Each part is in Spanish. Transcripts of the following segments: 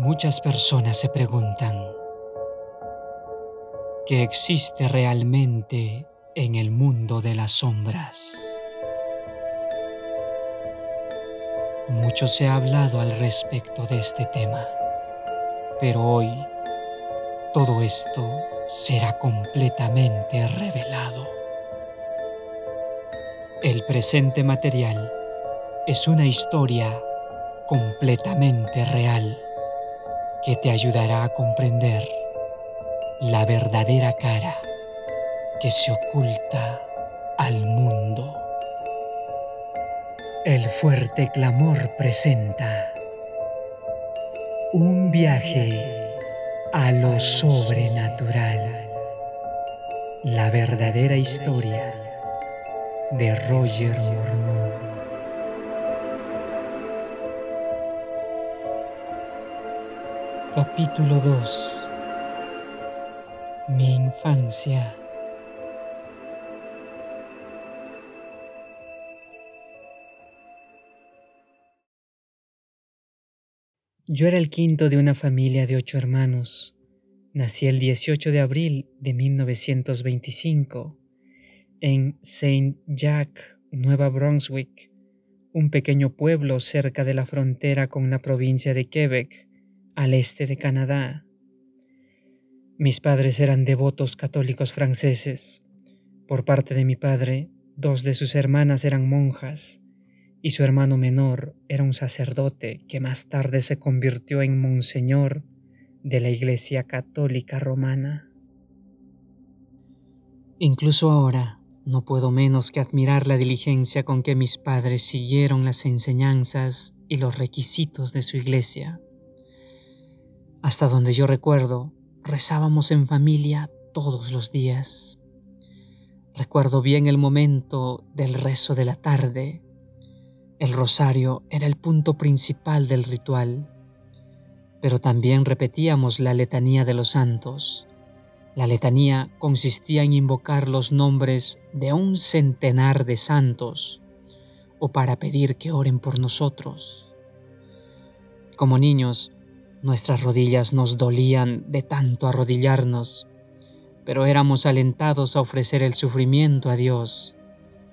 Muchas personas se preguntan, ¿qué existe realmente en el mundo de las sombras? Mucho se ha hablado al respecto de este tema, pero hoy todo esto será completamente revelado. El presente material es una historia completamente real que te ayudará a comprender la verdadera cara que se oculta al mundo. El fuerte clamor presenta un viaje a lo sobrenatural, la verdadera historia de Roger Mormon. Capítulo 2 Mi infancia. Yo era el quinto de una familia de ocho hermanos. Nací el 18 de abril de 1925 en Saint Jacques, Nueva Brunswick, un pequeño pueblo cerca de la frontera con la provincia de Quebec, al este de Canadá. Mis padres eran devotos católicos franceses. Por parte de mi padre, dos de sus hermanas eran monjas y su hermano menor era un sacerdote que más tarde se convirtió en monseñor de la Iglesia Católica Romana. Incluso ahora no puedo menos que admirar la diligencia con que mis padres siguieron las enseñanzas y los requisitos de su iglesia. Hasta donde yo recuerdo, rezábamos en familia todos los días. Recuerdo bien el momento del rezo de la tarde, el rosario era el punto principal del ritual, pero también repetíamos la letanía de los santos. La letanía consistía en invocar los nombres de un centenar de santos o para pedir que oren por nosotros. Como niños, nuestras rodillas nos dolían de tanto arrodillarnos, pero éramos alentados a ofrecer el sufrimiento a Dios,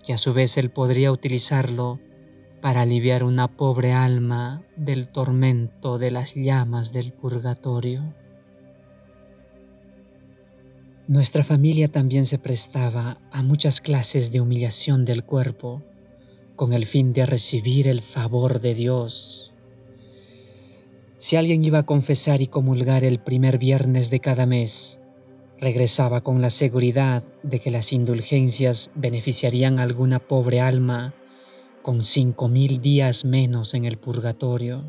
que a su vez Él podría utilizarlo para aliviar una pobre alma del tormento de las llamas del purgatorio. Nuestra familia también se prestaba a muchas clases de humillación del cuerpo con el fin de recibir el favor de Dios. Si alguien iba a confesar y comulgar el primer viernes de cada mes, regresaba con la seguridad de que las indulgencias beneficiarían a alguna pobre alma con cinco mil días menos en el purgatorio.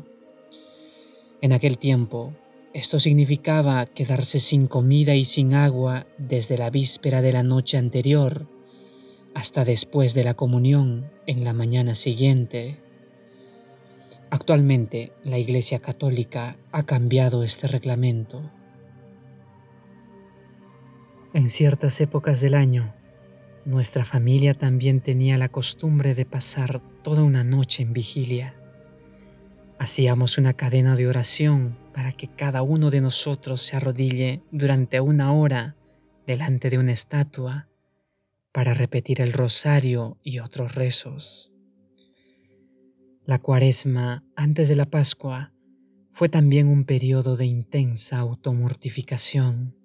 En aquel tiempo, esto significaba quedarse sin comida y sin agua desde la víspera de la noche anterior hasta después de la comunión en la mañana siguiente. Actualmente la Iglesia Católica ha cambiado este reglamento. En ciertas épocas del año, nuestra familia también tenía la costumbre de pasar toda una noche en vigilia. Hacíamos una cadena de oración para que cada uno de nosotros se arrodille durante una hora delante de una estatua para repetir el rosario y otros rezos. La cuaresma antes de la Pascua fue también un periodo de intensa automortificación.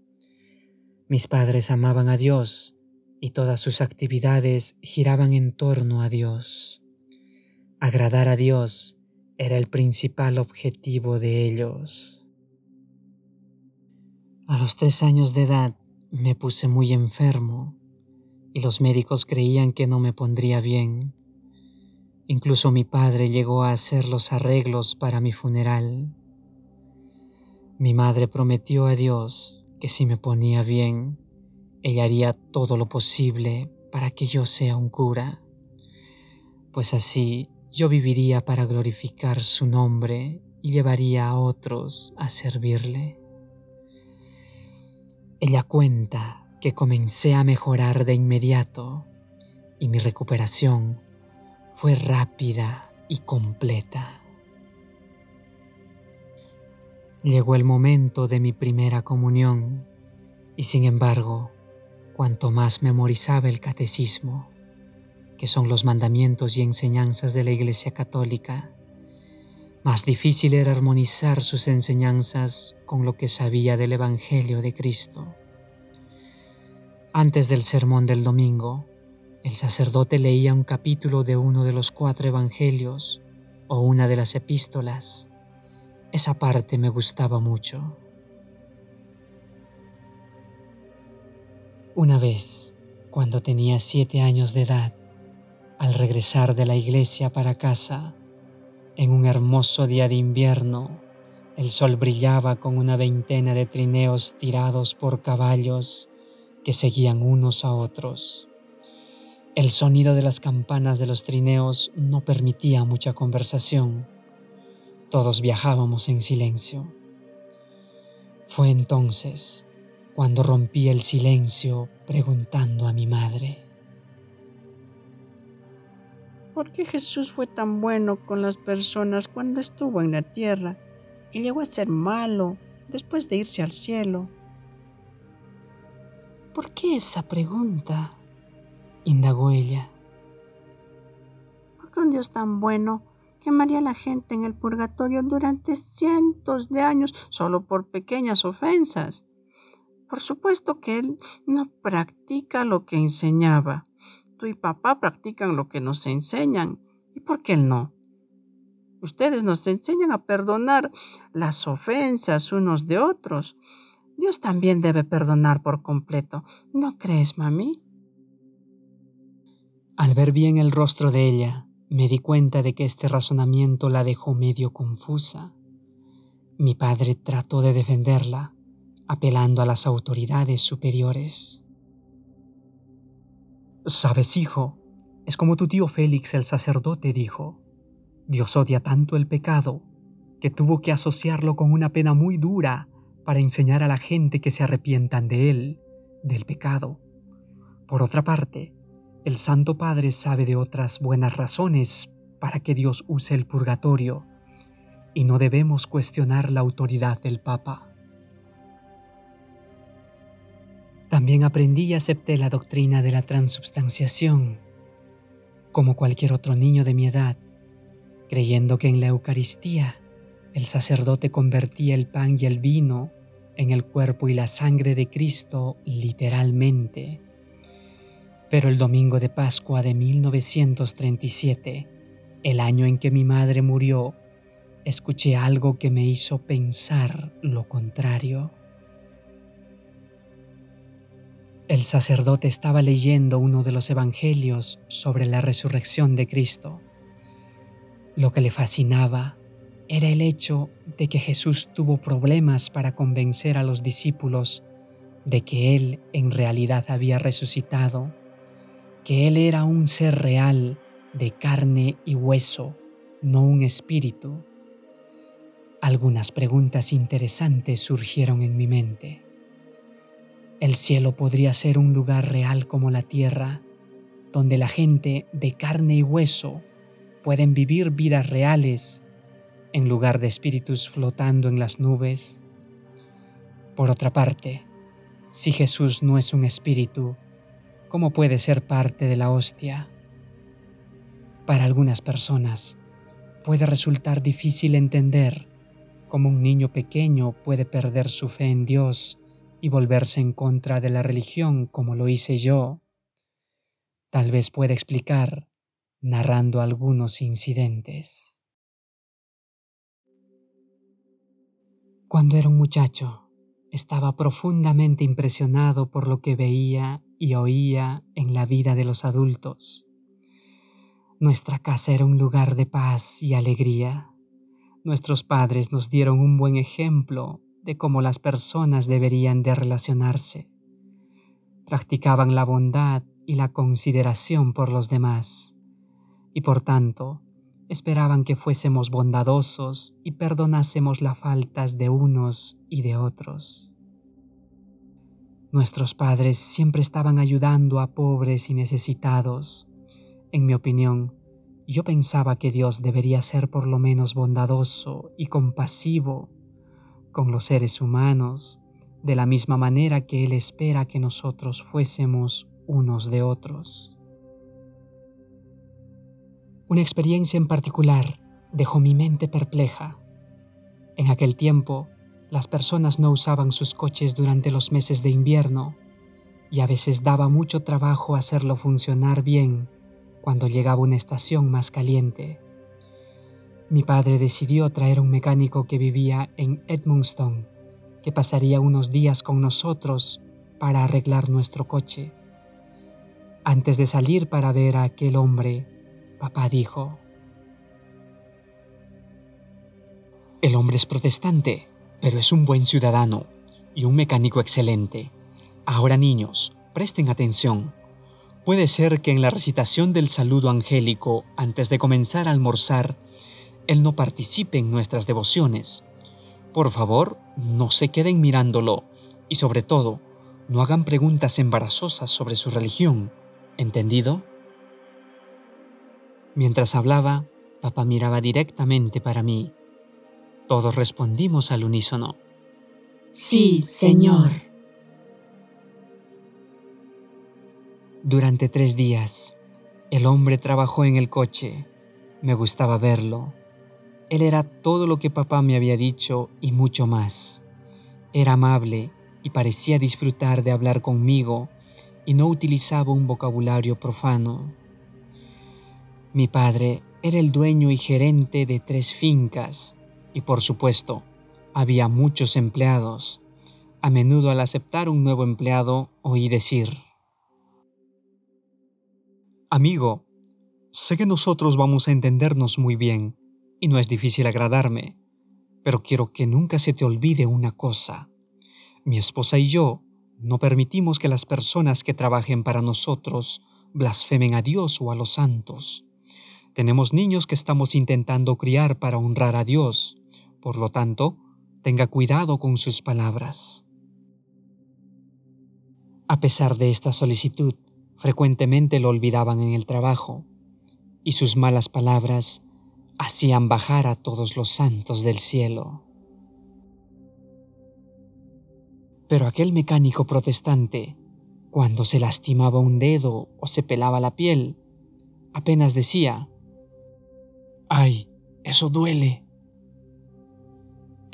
Mis padres amaban a Dios y todas sus actividades giraban en torno a Dios. Agradar a Dios era el principal objetivo de ellos. A los tres años de edad me puse muy enfermo y los médicos creían que no me pondría bien. Incluso mi padre llegó a hacer los arreglos para mi funeral. Mi madre prometió a Dios que si me ponía bien, ella haría todo lo posible para que yo sea un cura, pues así yo viviría para glorificar su nombre y llevaría a otros a servirle. Ella cuenta que comencé a mejorar de inmediato y mi recuperación fue rápida y completa. Llegó el momento de mi primera comunión y sin embargo, cuanto más memorizaba el catecismo, que son los mandamientos y enseñanzas de la Iglesia Católica, más difícil era armonizar sus enseñanzas con lo que sabía del Evangelio de Cristo. Antes del sermón del domingo, el sacerdote leía un capítulo de uno de los cuatro evangelios o una de las epístolas. Esa parte me gustaba mucho. Una vez, cuando tenía siete años de edad, al regresar de la iglesia para casa, en un hermoso día de invierno, el sol brillaba con una veintena de trineos tirados por caballos que seguían unos a otros. El sonido de las campanas de los trineos no permitía mucha conversación. Todos viajábamos en silencio. Fue entonces cuando rompí el silencio preguntando a mi madre. ¿Por qué Jesús fue tan bueno con las personas cuando estuvo en la tierra y llegó a ser malo después de irse al cielo? ¿Por qué esa pregunta? Indagó ella. ¿Por qué un Dios tan bueno quemaría a la gente en el purgatorio durante cientos de años solo por pequeñas ofensas? Por supuesto que Él no practica lo que enseñaba. Tú y papá practican lo que nos enseñan. ¿Y por qué Él no? Ustedes nos enseñan a perdonar las ofensas unos de otros. Dios también debe perdonar por completo. ¿No crees, mami? Al ver bien el rostro de ella, me di cuenta de que este razonamiento la dejó medio confusa. Mi padre trató de defenderla, apelando a las autoridades superiores. Sabes, hijo, es como tu tío Félix el sacerdote dijo, Dios odia tanto el pecado que tuvo que asociarlo con una pena muy dura para enseñar a la gente que se arrepientan de él, del pecado. Por otra parte, el Santo Padre sabe de otras buenas razones para que Dios use el purgatorio y no debemos cuestionar la autoridad del Papa. También aprendí y acepté la doctrina de la transubstanciación, como cualquier otro niño de mi edad, creyendo que en la Eucaristía el sacerdote convertía el pan y el vino en el cuerpo y la sangre de Cristo literalmente pero el domingo de Pascua de 1937, el año en que mi madre murió, escuché algo que me hizo pensar lo contrario. El sacerdote estaba leyendo uno de los evangelios sobre la resurrección de Cristo. Lo que le fascinaba era el hecho de que Jesús tuvo problemas para convencer a los discípulos de que Él en realidad había resucitado que Él era un ser real de carne y hueso, no un espíritu. Algunas preguntas interesantes surgieron en mi mente. ¿El cielo podría ser un lugar real como la tierra, donde la gente de carne y hueso pueden vivir vidas reales en lugar de espíritus flotando en las nubes? Por otra parte, si Jesús no es un espíritu, cómo puede ser parte de la hostia. Para algunas personas puede resultar difícil entender cómo un niño pequeño puede perder su fe en Dios y volverse en contra de la religión como lo hice yo. Tal vez pueda explicar narrando algunos incidentes. Cuando era un muchacho, estaba profundamente impresionado por lo que veía y oía en la vida de los adultos. Nuestra casa era un lugar de paz y alegría. Nuestros padres nos dieron un buen ejemplo de cómo las personas deberían de relacionarse. Practicaban la bondad y la consideración por los demás, y por tanto esperaban que fuésemos bondadosos y perdonásemos las faltas de unos y de otros. Nuestros padres siempre estaban ayudando a pobres y necesitados. En mi opinión, yo pensaba que Dios debería ser por lo menos bondadoso y compasivo con los seres humanos, de la misma manera que Él espera que nosotros fuésemos unos de otros. Una experiencia en particular dejó mi mente perpleja. En aquel tiempo, las personas no usaban sus coches durante los meses de invierno y a veces daba mucho trabajo hacerlo funcionar bien cuando llegaba una estación más caliente. Mi padre decidió traer un mecánico que vivía en Edmundston, que pasaría unos días con nosotros para arreglar nuestro coche. Antes de salir para ver a aquel hombre, papá dijo, El hombre es protestante, pero es un buen ciudadano y un mecánico excelente. Ahora niños, presten atención. Puede ser que en la recitación del saludo angélico antes de comenzar a almorzar, Él no participe en nuestras devociones. Por favor, no se queden mirándolo y sobre todo, no hagan preguntas embarazosas sobre su religión. ¿Entendido? Mientras hablaba, papá miraba directamente para mí. Todos respondimos al unísono. Sí, Señor. Durante tres días, el hombre trabajó en el coche. Me gustaba verlo. Él era todo lo que papá me había dicho y mucho más. Era amable y parecía disfrutar de hablar conmigo y no utilizaba un vocabulario profano. Mi padre era el dueño y gerente de tres fincas y por supuesto había muchos empleados. A menudo al aceptar un nuevo empleado oí decir, Amigo, sé que nosotros vamos a entendernos muy bien y no es difícil agradarme, pero quiero que nunca se te olvide una cosa. Mi esposa y yo no permitimos que las personas que trabajen para nosotros blasfemen a Dios o a los santos. Tenemos niños que estamos intentando criar para honrar a Dios, por lo tanto, tenga cuidado con sus palabras. A pesar de esta solicitud, frecuentemente lo olvidaban en el trabajo, y sus malas palabras hacían bajar a todos los santos del cielo. Pero aquel mecánico protestante, cuando se lastimaba un dedo o se pelaba la piel, apenas decía, ¡ay, eso duele!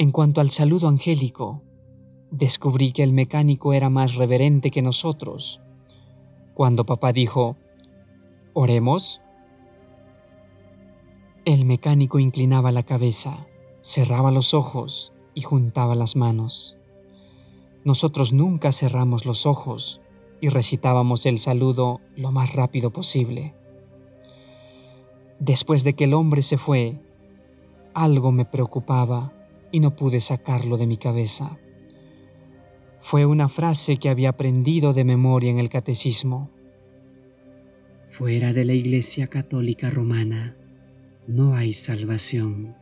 En cuanto al saludo angélico, descubrí que el mecánico era más reverente que nosotros cuando papá dijo, ¿oremos? El mecánico inclinaba la cabeza, cerraba los ojos y juntaba las manos. Nosotros nunca cerramos los ojos y recitábamos el saludo lo más rápido posible. Después de que el hombre se fue, algo me preocupaba y no pude sacarlo de mi cabeza. Fue una frase que había aprendido de memoria en el catecismo. Fuera de la Iglesia Católica Romana no hay salvación.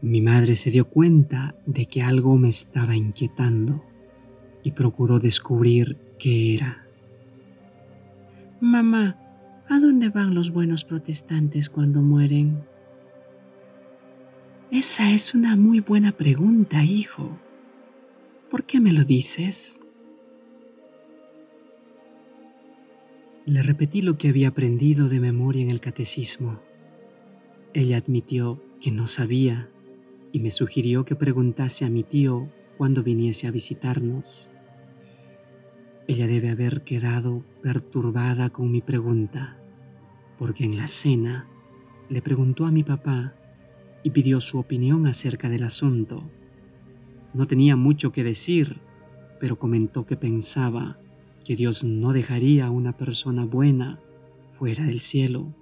Mi madre se dio cuenta de que algo me estaba inquietando y procuró descubrir qué era. Mamá, ¿a dónde van los buenos protestantes cuando mueren? Esa es una muy buena pregunta, hijo. ¿Por qué me lo dices? Le repetí lo que había aprendido de memoria en el catecismo. Ella admitió que no sabía y me sugirió que preguntase a mi tío cuando viniese a visitarnos. Ella debe haber quedado perturbada con mi pregunta, porque en la cena le preguntó a mi papá y pidió su opinión acerca del asunto. No tenía mucho que decir, pero comentó que pensaba que Dios no dejaría a una persona buena fuera del cielo,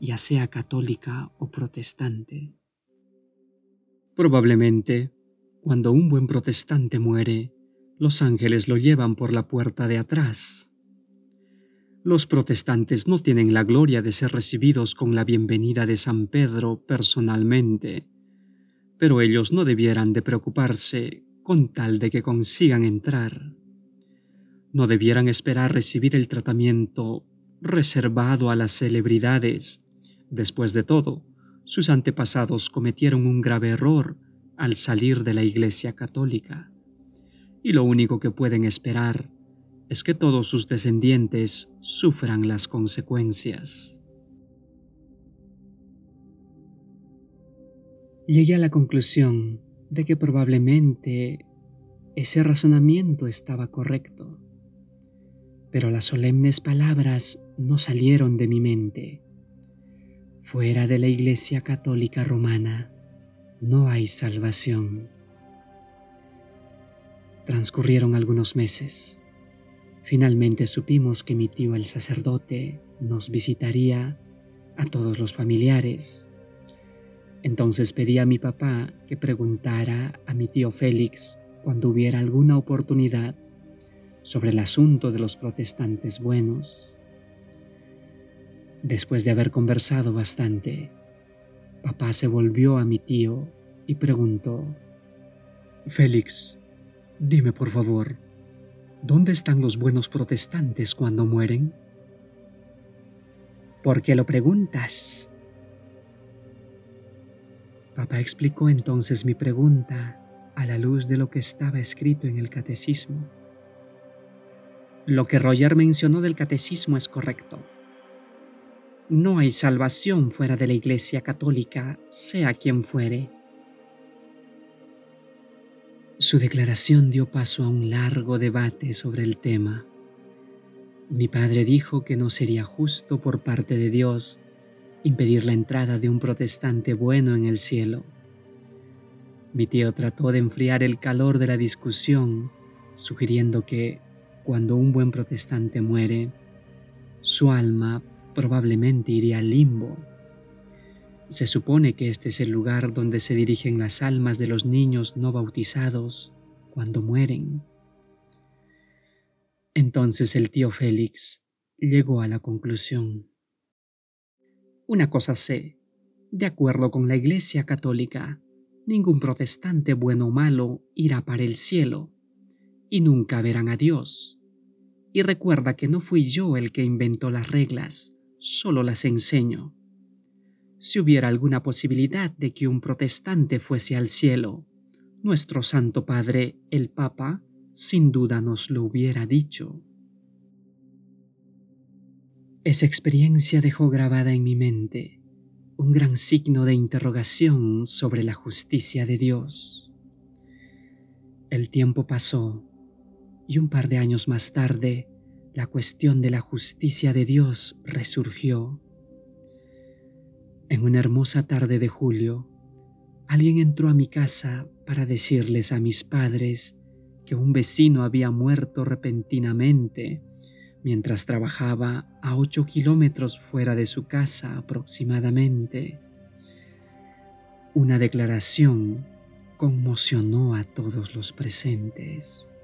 ya sea católica o protestante. Probablemente, cuando un buen protestante muere, los ángeles lo llevan por la puerta de atrás. Los protestantes no tienen la gloria de ser recibidos con la bienvenida de San Pedro personalmente, pero ellos no debieran de preocuparse con tal de que consigan entrar. No debieran esperar recibir el tratamiento reservado a las celebridades. Después de todo, sus antepasados cometieron un grave error al salir de la Iglesia Católica, y lo único que pueden esperar es que todos sus descendientes sufran las consecuencias. Llegué a la conclusión de que probablemente ese razonamiento estaba correcto, pero las solemnes palabras no salieron de mi mente. Fuera de la Iglesia Católica Romana no hay salvación. Transcurrieron algunos meses Finalmente supimos que mi tío el sacerdote nos visitaría a todos los familiares. Entonces pedí a mi papá que preguntara a mi tío Félix cuando hubiera alguna oportunidad sobre el asunto de los protestantes buenos. Después de haber conversado bastante, papá se volvió a mi tío y preguntó, Félix, dime por favor, ¿Dónde están los buenos protestantes cuando mueren? ¿Por qué lo preguntas? Papá explicó entonces mi pregunta a la luz de lo que estaba escrito en el catecismo. Lo que Roger mencionó del catecismo es correcto. No hay salvación fuera de la Iglesia Católica, sea quien fuere. Su declaración dio paso a un largo debate sobre el tema. Mi padre dijo que no sería justo por parte de Dios impedir la entrada de un protestante bueno en el cielo. Mi tío trató de enfriar el calor de la discusión, sugiriendo que cuando un buen protestante muere, su alma probablemente iría al limbo se supone que este es el lugar donde se dirigen las almas de los niños no bautizados cuando mueren. Entonces el tío Félix llegó a la conclusión. Una cosa sé, de acuerdo con la Iglesia Católica, ningún protestante bueno o malo irá para el cielo y nunca verán a Dios. Y recuerda que no fui yo el que inventó las reglas, solo las enseño. Si hubiera alguna posibilidad de que un protestante fuese al cielo, nuestro Santo Padre, el Papa, sin duda nos lo hubiera dicho. Esa experiencia dejó grabada en mi mente un gran signo de interrogación sobre la justicia de Dios. El tiempo pasó y un par de años más tarde la cuestión de la justicia de Dios resurgió en una hermosa tarde de julio, alguien entró a mi casa para decirles a mis padres que un vecino había muerto repentinamente mientras trabajaba a ocho kilómetros fuera de su casa aproximadamente. Una declaración conmocionó a todos los presentes.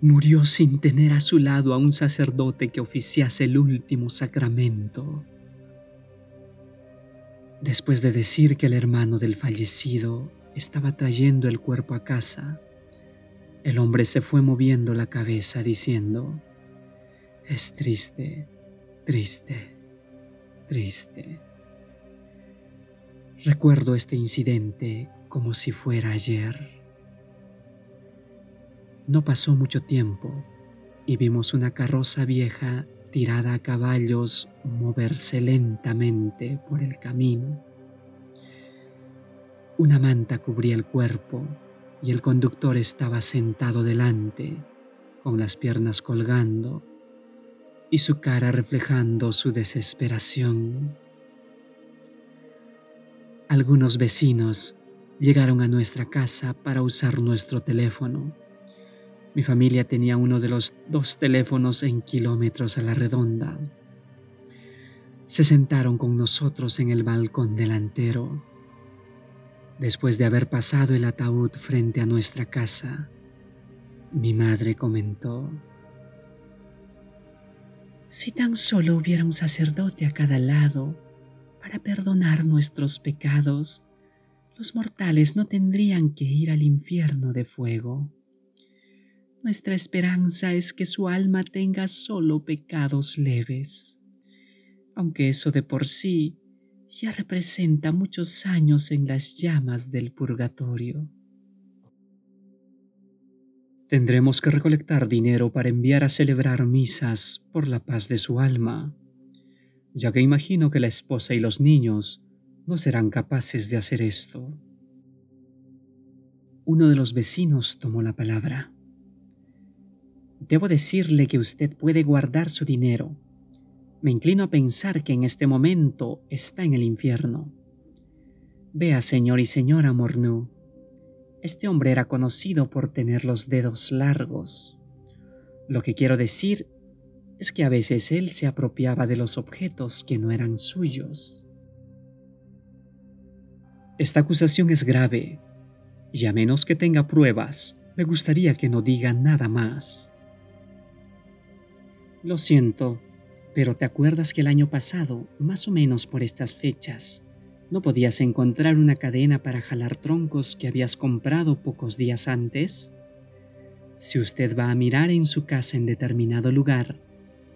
Murió sin tener a su lado a un sacerdote que oficiase el último sacramento. Después de decir que el hermano del fallecido estaba trayendo el cuerpo a casa, el hombre se fue moviendo la cabeza diciendo, es triste, triste, triste. Recuerdo este incidente como si fuera ayer. No pasó mucho tiempo y vimos una carroza vieja tirada a caballos moverse lentamente por el camino. Una manta cubría el cuerpo y el conductor estaba sentado delante, con las piernas colgando y su cara reflejando su desesperación. Algunos vecinos llegaron a nuestra casa para usar nuestro teléfono mi familia tenía uno de los dos teléfonos en kilómetros a la redonda. Se sentaron con nosotros en el balcón delantero. Después de haber pasado el ataúd frente a nuestra casa, mi madre comentó, Si tan solo hubiera un sacerdote a cada lado para perdonar nuestros pecados, los mortales no tendrían que ir al infierno de fuego. Nuestra esperanza es que su alma tenga solo pecados leves, aunque eso de por sí ya representa muchos años en las llamas del purgatorio. Tendremos que recolectar dinero para enviar a celebrar misas por la paz de su alma, ya que imagino que la esposa y los niños no serán capaces de hacer esto. Uno de los vecinos tomó la palabra. Debo decirle que usted puede guardar su dinero. Me inclino a pensar que en este momento está en el infierno. Vea, señor y señora Mornu, este hombre era conocido por tener los dedos largos. Lo que quiero decir es que a veces él se apropiaba de los objetos que no eran suyos. Esta acusación es grave, y a menos que tenga pruebas, me gustaría que no diga nada más. Lo siento, pero ¿te acuerdas que el año pasado, más o menos por estas fechas, ¿No podías encontrar una cadena para jalar troncos que habías comprado pocos días antes? Si usted va a mirar en su casa en determinado lugar,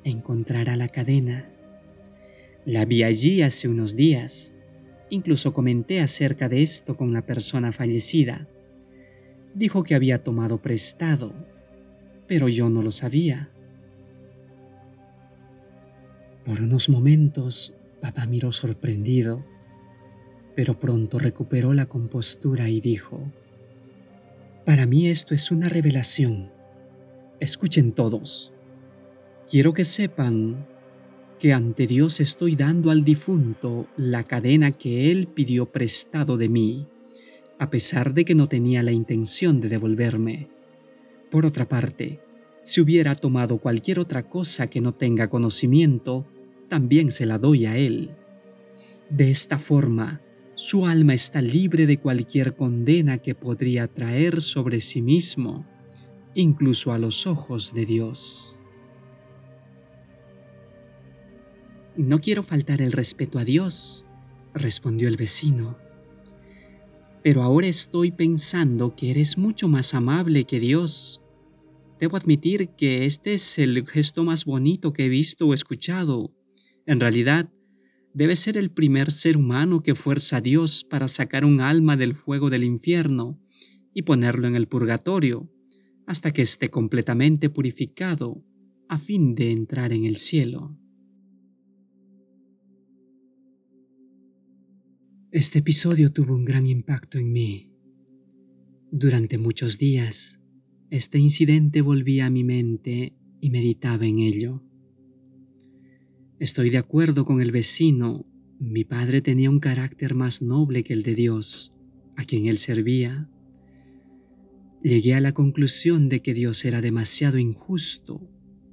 encontrará la cadena. La vi allí hace unos días. Incluso comenté acerca de esto con la persona fallecida. Dijo que había tomado prestado, pero yo no lo sabía. Por unos momentos, papá miró sorprendido pero pronto recuperó la compostura y dijo, Para mí esto es una revelación. Escuchen todos. Quiero que sepan que ante Dios estoy dando al difunto la cadena que él pidió prestado de mí, a pesar de que no tenía la intención de devolverme. Por otra parte, si hubiera tomado cualquier otra cosa que no tenga conocimiento, también se la doy a él. De esta forma, su alma está libre de cualquier condena que podría traer sobre sí mismo, incluso a los ojos de Dios. No quiero faltar el respeto a Dios, respondió el vecino, pero ahora estoy pensando que eres mucho más amable que Dios. Debo admitir que este es el gesto más bonito que he visto o escuchado. En realidad, debe ser el primer ser humano que fuerza a Dios para sacar un alma del fuego del infierno y ponerlo en el purgatorio hasta que esté completamente purificado a fin de entrar en el cielo. Este episodio tuvo un gran impacto en mí. Durante muchos días, este incidente volvía a mi mente y meditaba en ello. Estoy de acuerdo con el vecino. Mi padre tenía un carácter más noble que el de Dios, a quien él servía. Llegué a la conclusión de que Dios era demasiado injusto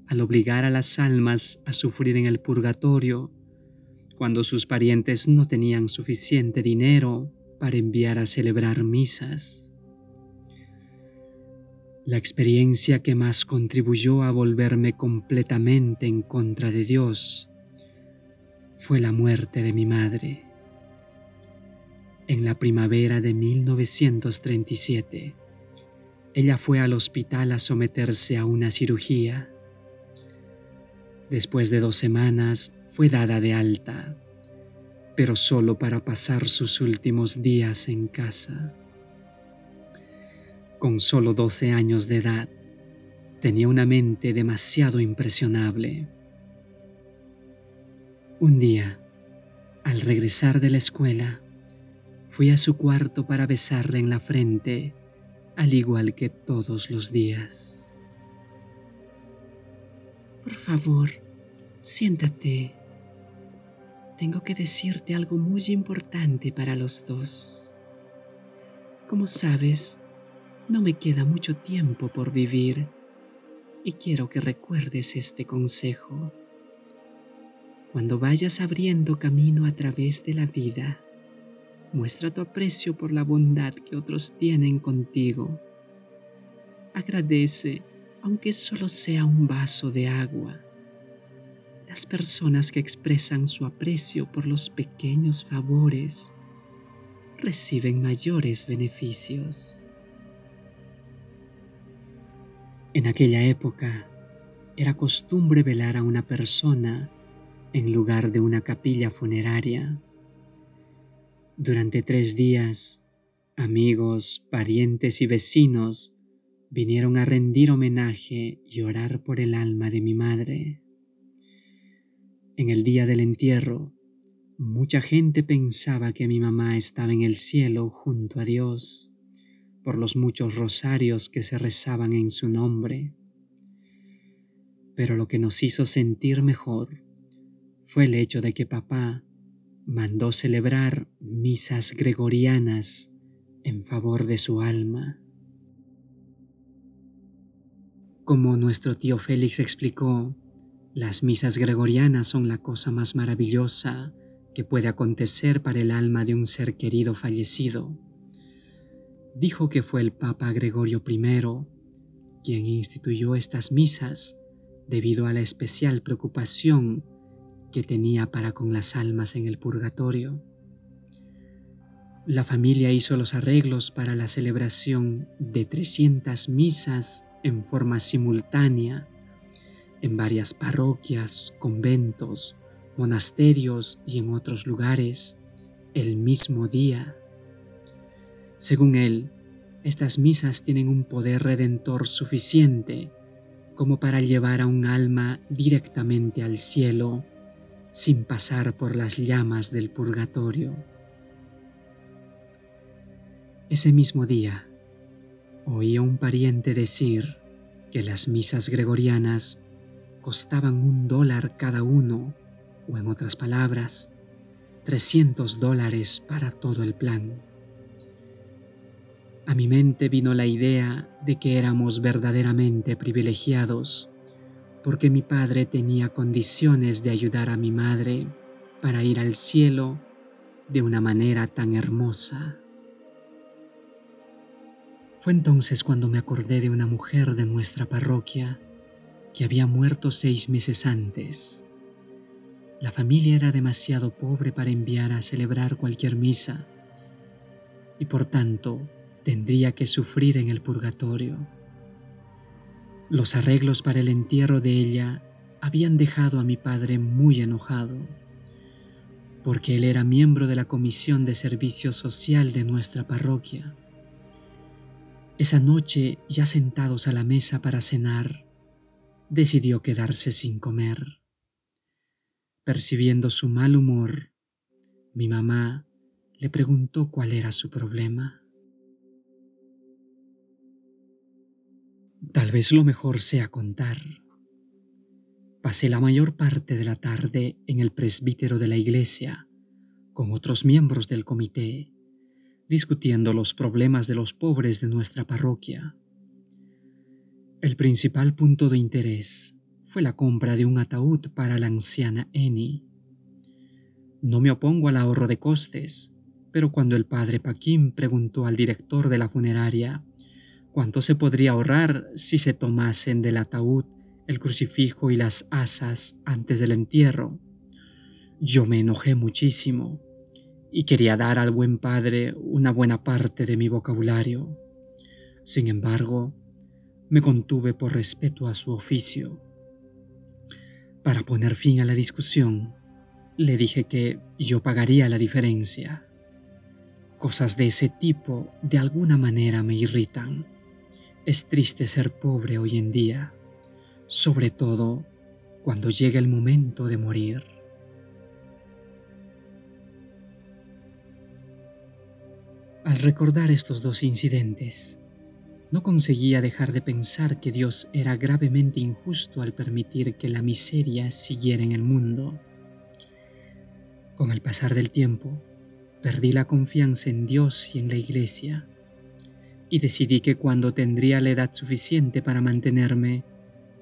al obligar a las almas a sufrir en el purgatorio cuando sus parientes no tenían suficiente dinero para enviar a celebrar misas. La experiencia que más contribuyó a volverme completamente en contra de Dios fue la muerte de mi madre. En la primavera de 1937, ella fue al hospital a someterse a una cirugía. Después de dos semanas fue dada de alta, pero solo para pasar sus últimos días en casa. Con solo 12 años de edad, tenía una mente demasiado impresionable un día, al regresar de la escuela, fui a su cuarto para besarle en la frente, al igual que todos los días. Por favor, siéntate. Tengo que decirte algo muy importante para los dos. Como sabes, no me queda mucho tiempo por vivir y quiero que recuerdes este consejo. Cuando vayas abriendo camino a través de la vida, muestra tu aprecio por la bondad que otros tienen contigo. Agradece, aunque solo sea un vaso de agua. Las personas que expresan su aprecio por los pequeños favores reciben mayores beneficios. En aquella época, era costumbre velar a una persona en lugar de una capilla funeraria. Durante tres días, amigos, parientes y vecinos vinieron a rendir homenaje y orar por el alma de mi madre. En el día del entierro, mucha gente pensaba que mi mamá estaba en el cielo junto a Dios por los muchos rosarios que se rezaban en su nombre. Pero lo que nos hizo sentir mejor fue el hecho de que papá mandó celebrar misas gregorianas en favor de su alma. Como nuestro tío Félix explicó, las misas gregorianas son la cosa más maravillosa que puede acontecer para el alma de un ser querido fallecido. Dijo que fue el Papa Gregorio I quien instituyó estas misas debido a la especial preocupación que tenía para con las almas en el purgatorio. La familia hizo los arreglos para la celebración de 300 misas en forma simultánea en varias parroquias, conventos, monasterios y en otros lugares el mismo día. Según él, estas misas tienen un poder redentor suficiente como para llevar a un alma directamente al cielo sin pasar por las llamas del purgatorio. Ese mismo día, oí a un pariente decir que las misas gregorianas costaban un dólar cada uno, o en otras palabras, 300 dólares para todo el plan. A mi mente vino la idea de que éramos verdaderamente privilegiados porque mi padre tenía condiciones de ayudar a mi madre para ir al cielo de una manera tan hermosa. Fue entonces cuando me acordé de una mujer de nuestra parroquia que había muerto seis meses antes. La familia era demasiado pobre para enviar a celebrar cualquier misa y por tanto tendría que sufrir en el purgatorio. Los arreglos para el entierro de ella habían dejado a mi padre muy enojado, porque él era miembro de la Comisión de Servicio Social de nuestra parroquia. Esa noche, ya sentados a la mesa para cenar, decidió quedarse sin comer. Percibiendo su mal humor, mi mamá le preguntó cuál era su problema. Tal vez lo mejor sea contar. Pasé la mayor parte de la tarde en el presbítero de la iglesia con otros miembros del comité, discutiendo los problemas de los pobres de nuestra parroquia. El principal punto de interés fue la compra de un ataúd para la anciana Eni. No me opongo al ahorro de costes, pero cuando el padre Paquín preguntó al director de la funeraria ¿Cuánto se podría ahorrar si se tomasen del ataúd el crucifijo y las asas antes del entierro? Yo me enojé muchísimo y quería dar al buen padre una buena parte de mi vocabulario. Sin embargo, me contuve por respeto a su oficio. Para poner fin a la discusión, le dije que yo pagaría la diferencia. Cosas de ese tipo de alguna manera me irritan. Es triste ser pobre hoy en día, sobre todo cuando llega el momento de morir. Al recordar estos dos incidentes, no conseguía dejar de pensar que Dios era gravemente injusto al permitir que la miseria siguiera en el mundo. Con el pasar del tiempo, perdí la confianza en Dios y en la Iglesia y decidí que cuando tendría la edad suficiente para mantenerme,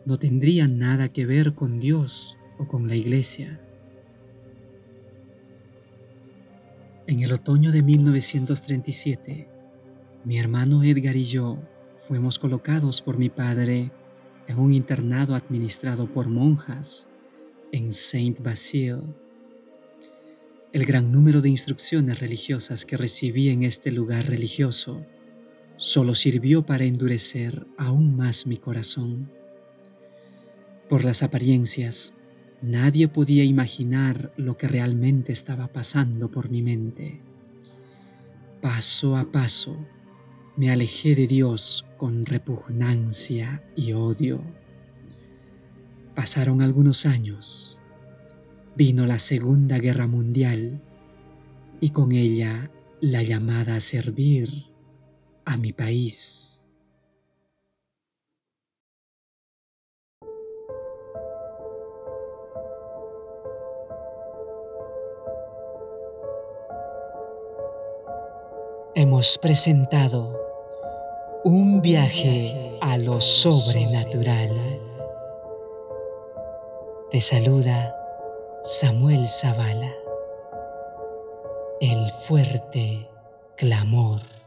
no tendría nada que ver con Dios o con la iglesia. En el otoño de 1937, mi hermano Edgar y yo fuimos colocados por mi padre en un internado administrado por monjas en Saint Basile. El gran número de instrucciones religiosas que recibí en este lugar religioso solo sirvió para endurecer aún más mi corazón. Por las apariencias, nadie podía imaginar lo que realmente estaba pasando por mi mente. paso a paso, me alejé de Dios con repugnancia y odio. Pasaron algunos años, vino la Segunda Guerra Mundial y con ella la llamada a servir a mi país. Hemos presentado un viaje a lo sobrenatural. Te saluda Samuel Zavala. El fuerte clamor.